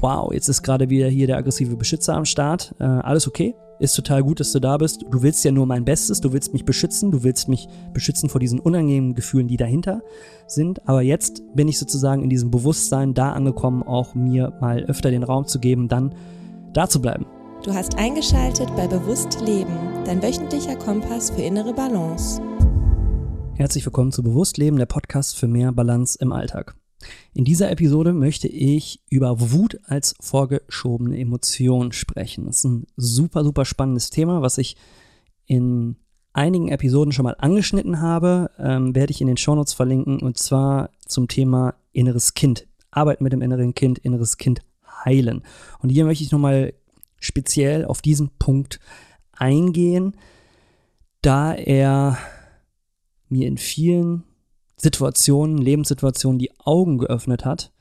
wow, jetzt ist gerade wieder hier der aggressive Beschützer am Start. Äh, alles okay, ist total gut, dass du da bist. Du willst ja nur mein Bestes, du willst mich beschützen, du willst mich beschützen vor diesen unangenehmen Gefühlen, die dahinter sind. Aber jetzt bin ich sozusagen in diesem Bewusstsein da angekommen, auch mir mal öfter den Raum zu geben, dann da zu bleiben. Du hast eingeschaltet bei Bewusst Leben, dein wöchentlicher Kompass für innere Balance. Herzlich willkommen zu Bewusst Leben, der Podcast für mehr Balance im Alltag. In dieser Episode möchte ich über Wut als vorgeschobene Emotion sprechen. Das ist ein super, super spannendes Thema, was ich in einigen Episoden schon mal angeschnitten habe, ähm, werde ich in den Shownotes verlinken und zwar zum Thema inneres Kind. Arbeit mit dem inneren Kind, inneres Kind heilen. Und hier möchte ich nochmal speziell auf diesen Punkt eingehen, da er mir in vielen Situationen, Lebenssituationen die Augen geöffnet hat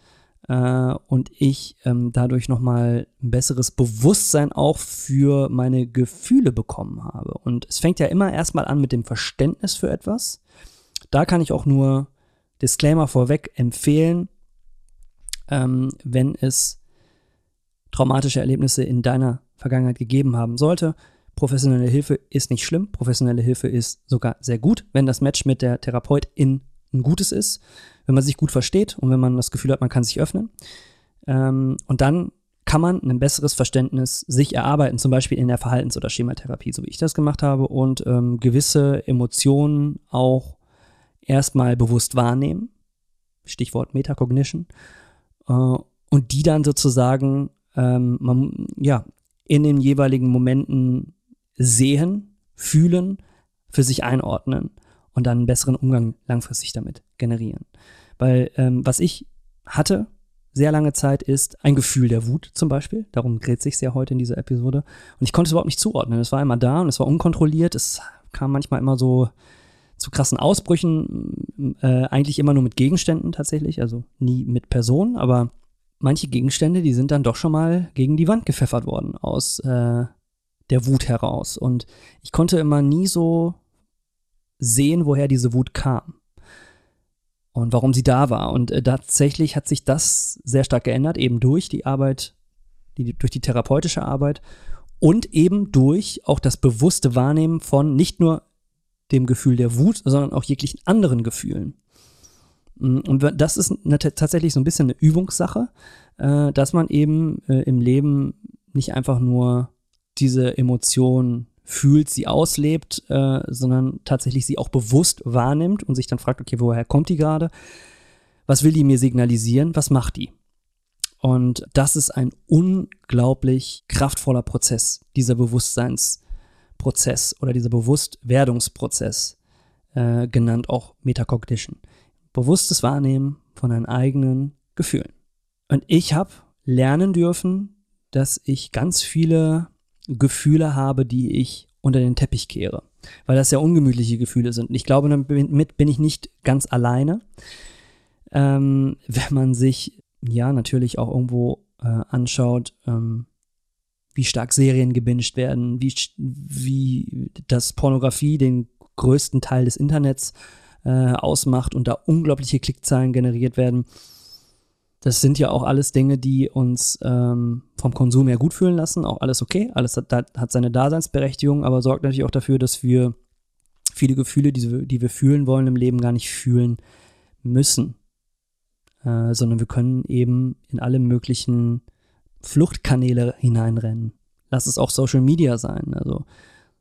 äh, und ich ähm, dadurch nochmal ein besseres Bewusstsein auch für meine Gefühle bekommen habe. Und es fängt ja immer erstmal an mit dem Verständnis für etwas. Da kann ich auch nur Disclaimer vorweg empfehlen, ähm, wenn es traumatische Erlebnisse in deiner Vergangenheit gegeben haben sollte. Professionelle Hilfe ist nicht schlimm. Professionelle Hilfe ist sogar sehr gut, wenn das Match mit der Therapeutin ein gutes ist, wenn man sich gut versteht und wenn man das Gefühl hat, man kann sich öffnen. Ähm, und dann kann man ein besseres Verständnis sich erarbeiten, zum Beispiel in der Verhaltens- oder Schematherapie, so wie ich das gemacht habe, und ähm, gewisse Emotionen auch erstmal bewusst wahrnehmen. Stichwort Metacognition. Äh, und die dann sozusagen ähm, man, ja, in den jeweiligen Momenten sehen, fühlen, für sich einordnen und dann einen besseren Umgang langfristig damit generieren. Weil ähm, was ich hatte sehr lange Zeit ist ein Gefühl der Wut zum Beispiel. Darum dreht sich ja heute in dieser Episode. Und ich konnte es überhaupt nicht zuordnen. Es war immer da und es war unkontrolliert. Es kam manchmal immer so zu krassen Ausbrüchen, äh, eigentlich immer nur mit Gegenständen tatsächlich, also nie mit Personen, aber manche Gegenstände, die sind dann doch schon mal gegen die Wand gepfeffert worden aus äh, der Wut heraus. Und ich konnte immer nie so sehen, woher diese Wut kam und warum sie da war. Und äh, tatsächlich hat sich das sehr stark geändert, eben durch die Arbeit, die, durch die therapeutische Arbeit und eben durch auch das bewusste Wahrnehmen von nicht nur dem Gefühl der Wut, sondern auch jeglichen anderen Gefühlen. Mm, und das ist eine, tatsächlich so ein bisschen eine Übungssache, äh, dass man eben äh, im Leben nicht einfach nur diese Emotion fühlt, sie auslebt, äh, sondern tatsächlich sie auch bewusst wahrnimmt und sich dann fragt, okay, woher kommt die gerade? Was will die mir signalisieren? Was macht die? Und das ist ein unglaublich kraftvoller Prozess, dieser Bewusstseinsprozess oder dieser Bewusstwerdungsprozess, äh, genannt auch Metacognition. Bewusstes Wahrnehmen von deinen eigenen Gefühlen. Und ich habe lernen dürfen, dass ich ganz viele Gefühle habe, die ich unter den Teppich kehre. Weil das ja ungemütliche Gefühle sind. Ich glaube, damit bin ich nicht ganz alleine. Ähm, wenn man sich ja natürlich auch irgendwo äh, anschaut, ähm, wie stark Serien gebinged werden, wie, wie das Pornografie den größten Teil des Internets äh, ausmacht und da unglaubliche Klickzahlen generiert werden das sind ja auch alles Dinge, die uns ähm, vom Konsum her gut fühlen lassen. Auch alles okay, alles hat, hat seine Daseinsberechtigung, aber sorgt natürlich auch dafür, dass wir viele Gefühle, die, die wir fühlen wollen im Leben, gar nicht fühlen müssen. Äh, sondern wir können eben in alle möglichen Fluchtkanäle hineinrennen. Lass es auch Social Media sein. Also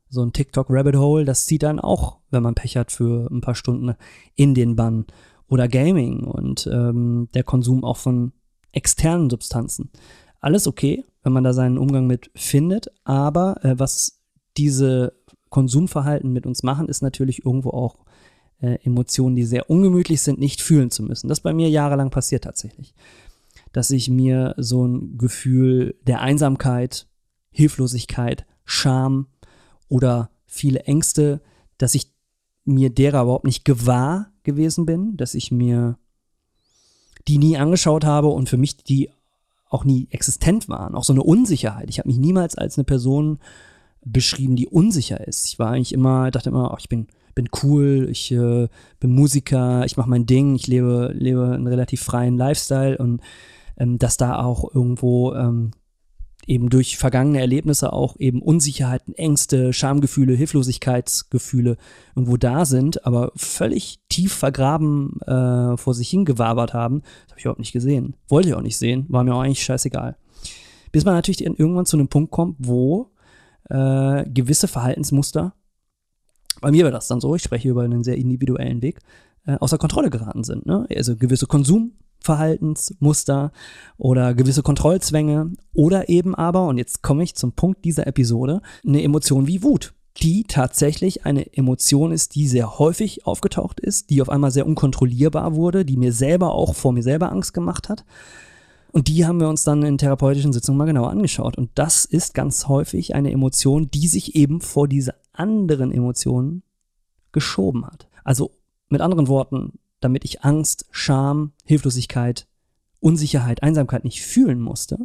so ein TikTok-Rabbit Hole, das zieht dann auch, wenn man Pech hat, für ein paar Stunden in den Bann oder Gaming und ähm, der Konsum auch von externen Substanzen. Alles okay, wenn man da seinen Umgang mit findet, aber äh, was diese Konsumverhalten mit uns machen, ist natürlich irgendwo auch äh, Emotionen, die sehr ungemütlich sind, nicht fühlen zu müssen. Das bei mir jahrelang passiert tatsächlich. Dass ich mir so ein Gefühl der Einsamkeit, Hilflosigkeit, Scham oder viele Ängste, dass ich mir derer überhaupt nicht gewahr gewesen bin, dass ich mir die nie angeschaut habe und für mich die auch nie existent waren. Auch so eine Unsicherheit. Ich habe mich niemals als eine Person beschrieben, die unsicher ist. Ich war eigentlich immer, dachte immer, oh, ich bin, bin cool, ich äh, bin Musiker, ich mache mein Ding, ich lebe, lebe einen relativ freien Lifestyle und ähm, dass da auch irgendwo ähm, eben durch vergangene Erlebnisse auch eben Unsicherheiten, Ängste, Schamgefühle, Hilflosigkeitsgefühle irgendwo da sind, aber völlig tief vergraben äh, vor sich hingewabert haben. Das habe ich überhaupt nicht gesehen. Wollte ich auch nicht sehen, war mir auch eigentlich scheißegal. Bis man natürlich irgendwann zu einem Punkt kommt, wo äh, gewisse Verhaltensmuster, bei mir war das dann so, ich spreche über einen sehr individuellen Weg, äh, außer Kontrolle geraten sind. Ne? Also gewisse Konsum, Verhaltensmuster oder gewisse Kontrollzwänge oder eben aber, und jetzt komme ich zum Punkt dieser Episode, eine Emotion wie Wut, die tatsächlich eine Emotion ist, die sehr häufig aufgetaucht ist, die auf einmal sehr unkontrollierbar wurde, die mir selber auch vor mir selber Angst gemacht hat. Und die haben wir uns dann in therapeutischen Sitzungen mal genauer angeschaut. Und das ist ganz häufig eine Emotion, die sich eben vor diese anderen Emotionen geschoben hat. Also mit anderen Worten, damit ich Angst, Scham, Hilflosigkeit, Unsicherheit, Einsamkeit nicht fühlen musste,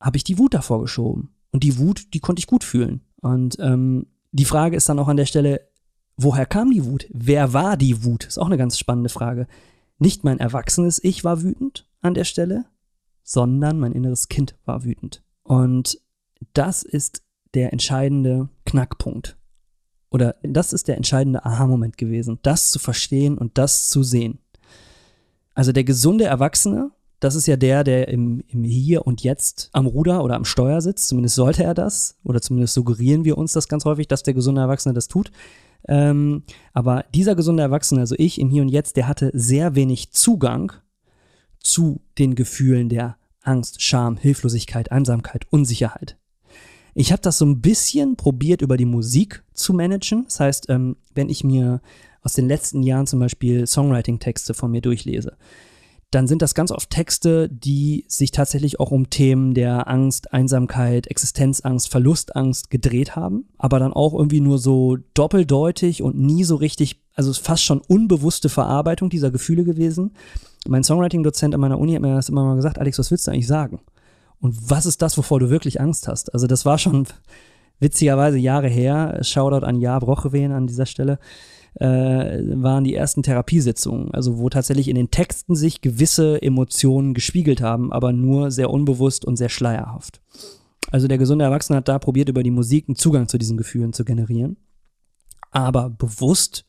habe ich die Wut davor geschoben. Und die Wut, die konnte ich gut fühlen. Und ähm, die Frage ist dann auch an der Stelle, woher kam die Wut? Wer war die Wut? Ist auch eine ganz spannende Frage. Nicht mein erwachsenes Ich war wütend an der Stelle, sondern mein inneres Kind war wütend. Und das ist der entscheidende Knackpunkt oder das ist der entscheidende Aha-Moment gewesen, das zu verstehen und das zu sehen. Also der gesunde Erwachsene, das ist ja der, der im, im Hier und Jetzt am Ruder oder am Steuer sitzt. Zumindest sollte er das. Oder zumindest suggerieren wir uns das ganz häufig, dass der gesunde Erwachsene das tut. Ähm, aber dieser gesunde Erwachsene, also ich im Hier und Jetzt, der hatte sehr wenig Zugang zu den Gefühlen der Angst, Scham, Hilflosigkeit, Einsamkeit, Unsicherheit. Ich habe das so ein bisschen probiert, über die Musik zu managen. Das heißt, ähm, wenn ich mir aus den letzten Jahren zum Beispiel Songwriting-Texte von mir durchlese, dann sind das ganz oft Texte, die sich tatsächlich auch um Themen der Angst, Einsamkeit, Existenzangst, Verlustangst gedreht haben, aber dann auch irgendwie nur so doppeldeutig und nie so richtig, also fast schon unbewusste Verarbeitung dieser Gefühle gewesen. Mein Songwriting-Dozent an meiner Uni hat mir das immer mal gesagt, Alex, was willst du eigentlich sagen? Und was ist das, wovor du wirklich Angst hast? Also das war schon witzigerweise Jahre her. Shoutout an Jahr Brochewehen an dieser Stelle. Äh, waren die ersten Therapiesitzungen, also wo tatsächlich in den Texten sich gewisse Emotionen gespiegelt haben, aber nur sehr unbewusst und sehr schleierhaft. Also der gesunde Erwachsene hat da probiert, über die Musik einen Zugang zu diesen Gefühlen zu generieren. Aber bewusst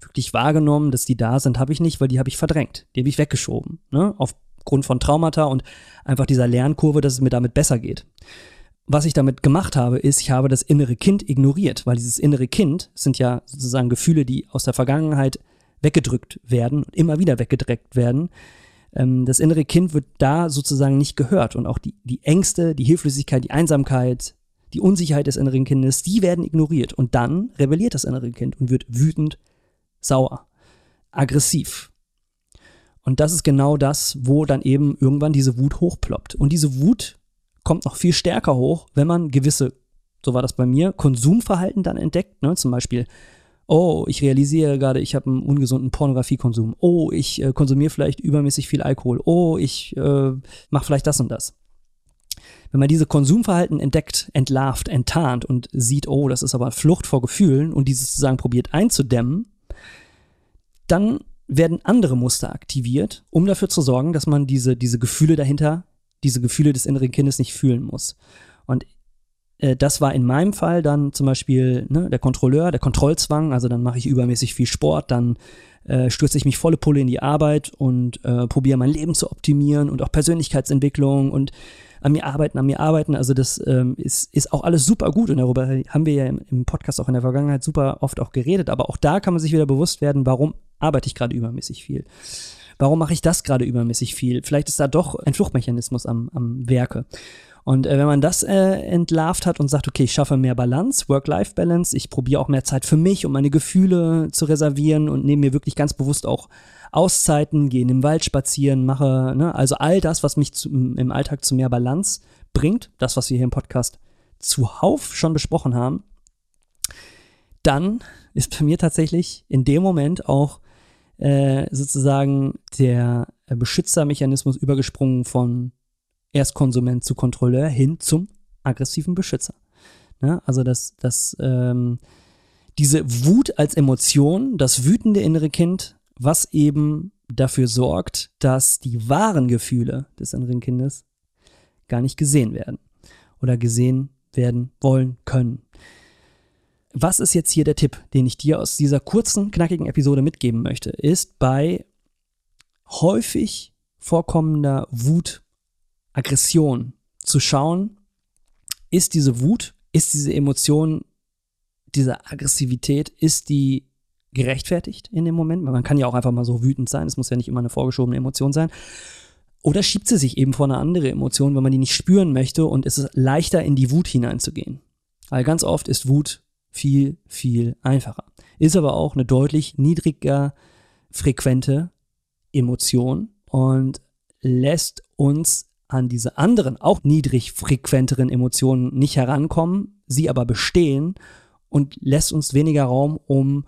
wirklich wahrgenommen, dass die da sind, habe ich nicht, weil die habe ich verdrängt. Die habe ich weggeschoben. Ne? Auf Grund von Traumata und einfach dieser Lernkurve, dass es mir damit besser geht. Was ich damit gemacht habe, ist, ich habe das innere Kind ignoriert, weil dieses innere Kind sind ja sozusagen Gefühle, die aus der Vergangenheit weggedrückt werden und immer wieder weggedreckt werden. Ähm, das innere Kind wird da sozusagen nicht gehört und auch die, die Ängste, die Hilflosigkeit, die Einsamkeit, die Unsicherheit des inneren Kindes, die werden ignoriert und dann rebelliert das innere Kind und wird wütend, sauer, aggressiv, und das ist genau das, wo dann eben irgendwann diese Wut hochploppt. Und diese Wut kommt noch viel stärker hoch, wenn man gewisse, so war das bei mir, Konsumverhalten dann entdeckt. Ne? Zum Beispiel, oh, ich realisiere gerade, ich habe einen ungesunden Pornografiekonsum. Oh, ich äh, konsumiere vielleicht übermäßig viel Alkohol. Oh, ich äh, mache vielleicht das und das. Wenn man diese Konsumverhalten entdeckt, entlarvt, enttarnt und sieht, oh, das ist aber Flucht vor Gefühlen und dieses sozusagen probiert einzudämmen, dann werden andere Muster aktiviert, um dafür zu sorgen, dass man diese, diese Gefühle dahinter, diese Gefühle des inneren Kindes nicht fühlen muss. Und äh, das war in meinem Fall dann zum Beispiel ne, der Kontrolleur, der Kontrollzwang, also dann mache ich übermäßig viel Sport, dann äh, stürze ich mich volle Pulle in die Arbeit und äh, probiere mein Leben zu optimieren und auch Persönlichkeitsentwicklung und an mir arbeiten, an mir arbeiten. Also das ähm, ist, ist auch alles super gut und darüber haben wir ja im, im Podcast auch in der Vergangenheit super oft auch geredet. Aber auch da kann man sich wieder bewusst werden, warum arbeite ich gerade übermäßig viel. Warum mache ich das gerade übermäßig viel? Vielleicht ist da doch ein Fluchtmechanismus am, am Werke. Und äh, wenn man das äh, entlarvt hat und sagt, okay, ich schaffe mehr Balance, Work-Life-Balance, ich probiere auch mehr Zeit für mich, um meine Gefühle zu reservieren und nehme mir wirklich ganz bewusst auch Auszeiten, gehe in den Wald spazieren, mache, ne, also all das, was mich zu, im Alltag zu mehr Balance bringt, das, was wir hier im Podcast zuhauf schon besprochen haben, dann ist bei mir tatsächlich in dem Moment auch äh, sozusagen der Beschützermechanismus übergesprungen von Erstkonsument zu Kontrolleur hin zum aggressiven Beschützer. Ne? Also dass das, ähm, diese Wut als Emotion, das wütende innere Kind was eben dafür sorgt, dass die wahren Gefühle des inneren Kindes gar nicht gesehen werden oder gesehen werden wollen können. Was ist jetzt hier der Tipp, den ich dir aus dieser kurzen, knackigen Episode mitgeben möchte, ist bei häufig vorkommender Wut, Aggression zu schauen, ist diese Wut, ist diese Emotion, diese Aggressivität, ist die gerechtfertigt in dem Moment? Weil man kann ja auch einfach mal so wütend sein, es muss ja nicht immer eine vorgeschobene Emotion sein. Oder schiebt sie sich eben vor eine andere Emotion, wenn man die nicht spüren möchte und es ist leichter in die Wut hineinzugehen. Weil ganz oft ist Wut viel, viel einfacher. Ist aber auch eine deutlich niedriger frequente Emotion und lässt uns an diese anderen, auch niedrig frequenteren Emotionen nicht herankommen, sie aber bestehen und lässt uns weniger Raum, um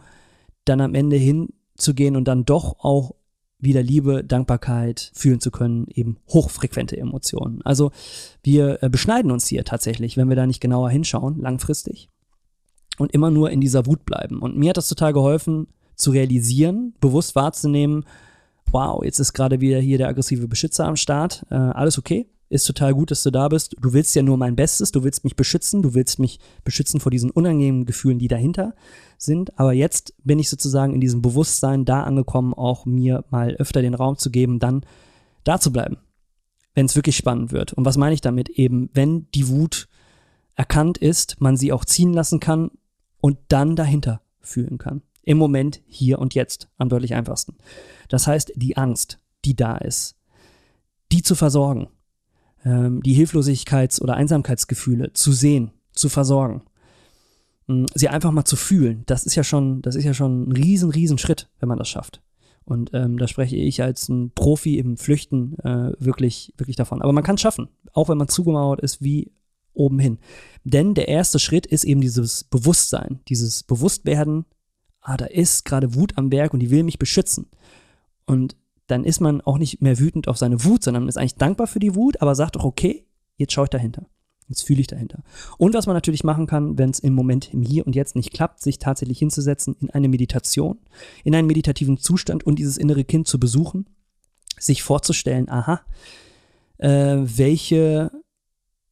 dann am Ende hinzugehen und dann doch auch wieder Liebe, Dankbarkeit fühlen zu können, eben hochfrequente Emotionen. Also wir äh, beschneiden uns hier tatsächlich, wenn wir da nicht genauer hinschauen, langfristig und immer nur in dieser Wut bleiben. Und mir hat das total geholfen zu realisieren, bewusst wahrzunehmen, wow, jetzt ist gerade wieder hier der aggressive Beschützer am Start, äh, alles okay, ist total gut, dass du da bist. Du willst ja nur mein Bestes, du willst mich beschützen, du willst mich beschützen vor diesen unangenehmen Gefühlen, die dahinter sind. Aber jetzt bin ich sozusagen in diesem Bewusstsein da angekommen, auch mir mal öfter den Raum zu geben, dann da zu bleiben, wenn es wirklich spannend wird. Und was meine ich damit? Eben, wenn die Wut erkannt ist, man sie auch ziehen lassen kann und dann dahinter fühlen kann. Im Moment, hier und jetzt, am deutlich einfachsten. Das heißt, die Angst, die da ist, die zu versorgen, ähm, die Hilflosigkeits- oder Einsamkeitsgefühle zu sehen, zu versorgen, hm, sie einfach mal zu fühlen, das ist ja schon, das ist ja schon ein riesen, riesen Schritt, wenn man das schafft. Und ähm, da spreche ich als ein Profi im Flüchten äh, wirklich, wirklich davon. Aber man kann es schaffen, auch wenn man zugemauert ist wie oben hin. Denn der erste Schritt ist eben dieses Bewusstsein, dieses Bewusstwerden, ah, da ist gerade Wut am Werk und die will mich beschützen. Und dann ist man auch nicht mehr wütend auf seine Wut, sondern ist eigentlich dankbar für die Wut, aber sagt doch, okay, jetzt schaue ich dahinter. Jetzt fühle ich dahinter. Und was man natürlich machen kann, wenn es im Moment im Hier und Jetzt nicht klappt, sich tatsächlich hinzusetzen in eine Meditation, in einen meditativen Zustand und dieses innere Kind zu besuchen, sich vorzustellen, aha, äh, welche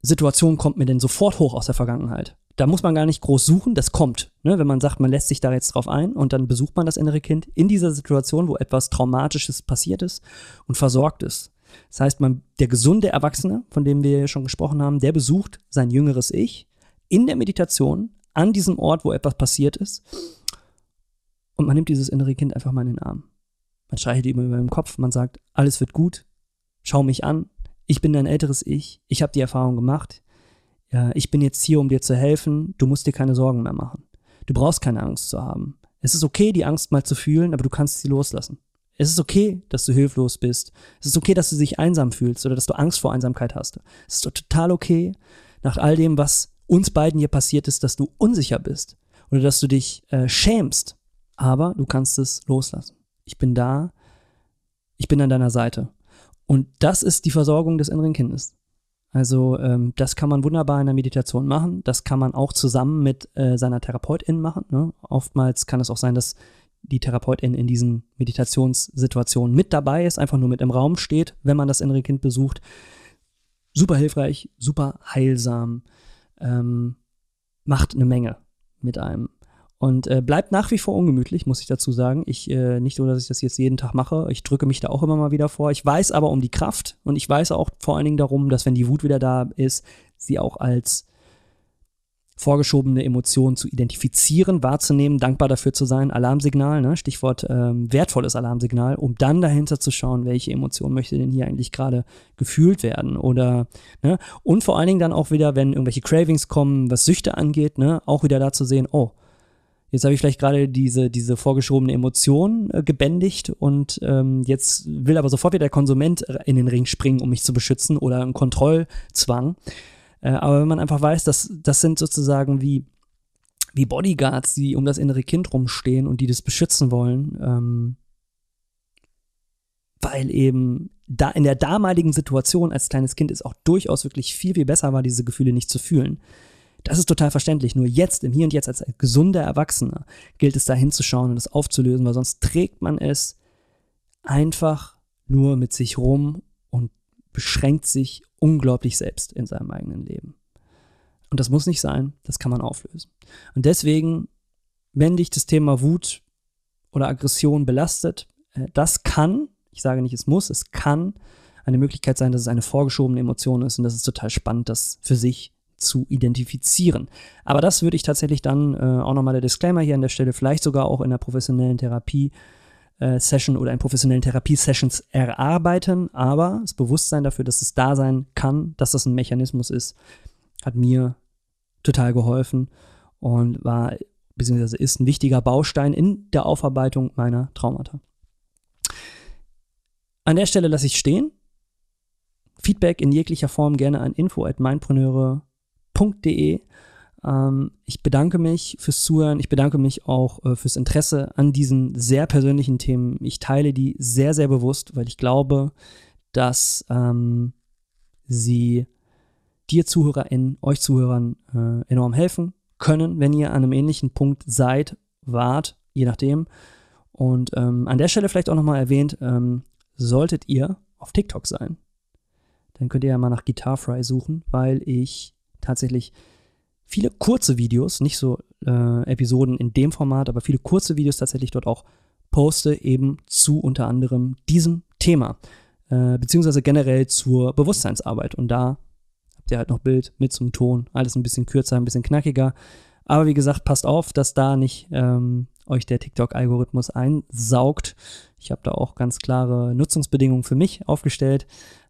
Situation kommt mir denn sofort hoch aus der Vergangenheit? Da muss man gar nicht groß suchen, das kommt. Ne? Wenn man sagt, man lässt sich da jetzt drauf ein und dann besucht man das innere Kind in dieser Situation, wo etwas Traumatisches passiert ist und versorgt ist. Das heißt, man, der gesunde Erwachsene, von dem wir schon gesprochen haben, der besucht sein jüngeres Ich in der Meditation an diesem Ort, wo etwas passiert ist. Und man nimmt dieses innere Kind einfach mal in den Arm. Man streichelt ihm über den Kopf, man sagt, alles wird gut, schau mich an, ich bin dein älteres Ich, ich habe die Erfahrung gemacht, ich bin jetzt hier, um dir zu helfen, du musst dir keine Sorgen mehr machen. Du brauchst keine Angst zu haben. Es ist okay, die Angst mal zu fühlen, aber du kannst sie loslassen. Es ist okay, dass du hilflos bist. Es ist okay, dass du dich einsam fühlst oder dass du Angst vor Einsamkeit hast. Es ist total okay, nach all dem, was uns beiden hier passiert ist, dass du unsicher bist oder dass du dich äh, schämst. Aber du kannst es loslassen. Ich bin da. Ich bin an deiner Seite. Und das ist die Versorgung des inneren Kindes. Also ähm, das kann man wunderbar in der Meditation machen. Das kann man auch zusammen mit äh, seiner Therapeutin machen. Ne? Oftmals kann es auch sein, dass die Therapeutin in diesen Meditationssituationen mit dabei ist, einfach nur mit im Raum steht, wenn man das innere Kind besucht. Super hilfreich, super heilsam, ähm, macht eine Menge mit einem. Und äh, bleibt nach wie vor ungemütlich, muss ich dazu sagen. Ich, äh, nicht nur, dass ich das jetzt jeden Tag mache, ich drücke mich da auch immer mal wieder vor. Ich weiß aber um die Kraft und ich weiß auch vor allen Dingen darum, dass wenn die Wut wieder da ist, sie auch als vorgeschobene Emotion zu identifizieren, wahrzunehmen, dankbar dafür zu sein, Alarmsignal, ne? Stichwort ähm, wertvolles Alarmsignal, um dann dahinter zu schauen, welche Emotion möchte denn hier eigentlich gerade gefühlt werden oder ne? und vor allen Dingen dann auch wieder, wenn irgendwelche Cravings kommen, was Süchte angeht, ne? auch wieder da zu sehen, oh, Jetzt habe ich vielleicht gerade diese, diese vorgeschobene Emotion äh, gebändigt und ähm, jetzt will aber sofort wieder der Konsument in den Ring springen, um mich zu beschützen oder ein Kontrollzwang. Äh, aber wenn man einfach weiß, dass das sind sozusagen wie, wie Bodyguards, die um das innere Kind rumstehen und die das beschützen wollen, ähm, weil eben da in der damaligen Situation als kleines Kind es auch durchaus wirklich viel, viel besser war, diese Gefühle nicht zu fühlen. Das ist total verständlich. Nur jetzt, im Hier und Jetzt, als gesunder Erwachsener, gilt es da hinzuschauen und es aufzulösen, weil sonst trägt man es einfach nur mit sich rum und beschränkt sich unglaublich selbst in seinem eigenen Leben. Und das muss nicht sein, das kann man auflösen. Und deswegen, wenn dich das Thema Wut oder Aggression belastet, äh, das kann, ich sage nicht, es muss, es kann eine Möglichkeit sein, dass es eine vorgeschobene Emotion ist und das ist total spannend, das für sich zu identifizieren. Aber das würde ich tatsächlich dann äh, auch nochmal der Disclaimer hier an der Stelle, vielleicht sogar auch in der professionellen Therapie äh, Session oder in professionellen Therapiesessions erarbeiten, aber das Bewusstsein dafür, dass es da sein kann, dass das ein Mechanismus ist, hat mir total geholfen und war beziehungsweise ist ein wichtiger Baustein in der Aufarbeitung meiner Traumata. An der Stelle lasse ich stehen. Feedback in jeglicher Form gerne an info@mindpreneure.de. Ähm, ich bedanke mich fürs Zuhören. Ich bedanke mich auch äh, fürs Interesse an diesen sehr persönlichen Themen. Ich teile die sehr, sehr bewusst, weil ich glaube, dass ähm, sie dir ZuhörerInnen, euch Zuhörern äh, enorm helfen können, wenn ihr an einem ähnlichen Punkt seid, wart, je nachdem. Und ähm, an der Stelle vielleicht auch nochmal erwähnt, ähm, solltet ihr auf TikTok sein, dann könnt ihr ja mal nach Guitar suchen, weil ich tatsächlich viele kurze Videos, nicht so äh, Episoden in dem Format, aber viele kurze Videos tatsächlich dort auch poste, eben zu unter anderem diesem Thema, äh, beziehungsweise generell zur Bewusstseinsarbeit. Und da habt ihr halt noch Bild mit zum Ton, alles ein bisschen kürzer, ein bisschen knackiger. Aber wie gesagt, passt auf, dass da nicht ähm, euch der TikTok-Algorithmus einsaugt. Ich habe da auch ganz klare Nutzungsbedingungen für mich aufgestellt.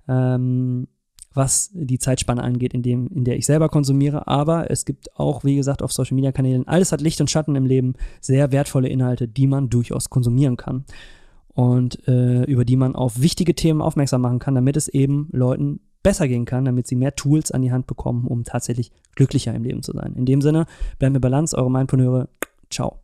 Ähm, was die Zeitspanne angeht, in, dem, in der ich selber konsumiere. Aber es gibt auch, wie gesagt, auf Social Media Kanälen, alles hat Licht und Schatten im Leben, sehr wertvolle Inhalte, die man durchaus konsumieren kann. Und äh, über die man auf wichtige Themen aufmerksam machen kann, damit es eben Leuten besser gehen kann, damit sie mehr Tools an die Hand bekommen, um tatsächlich glücklicher im Leben zu sein. In dem Sinne, bleiben wir Balance, eure Mindpreneure. Ciao.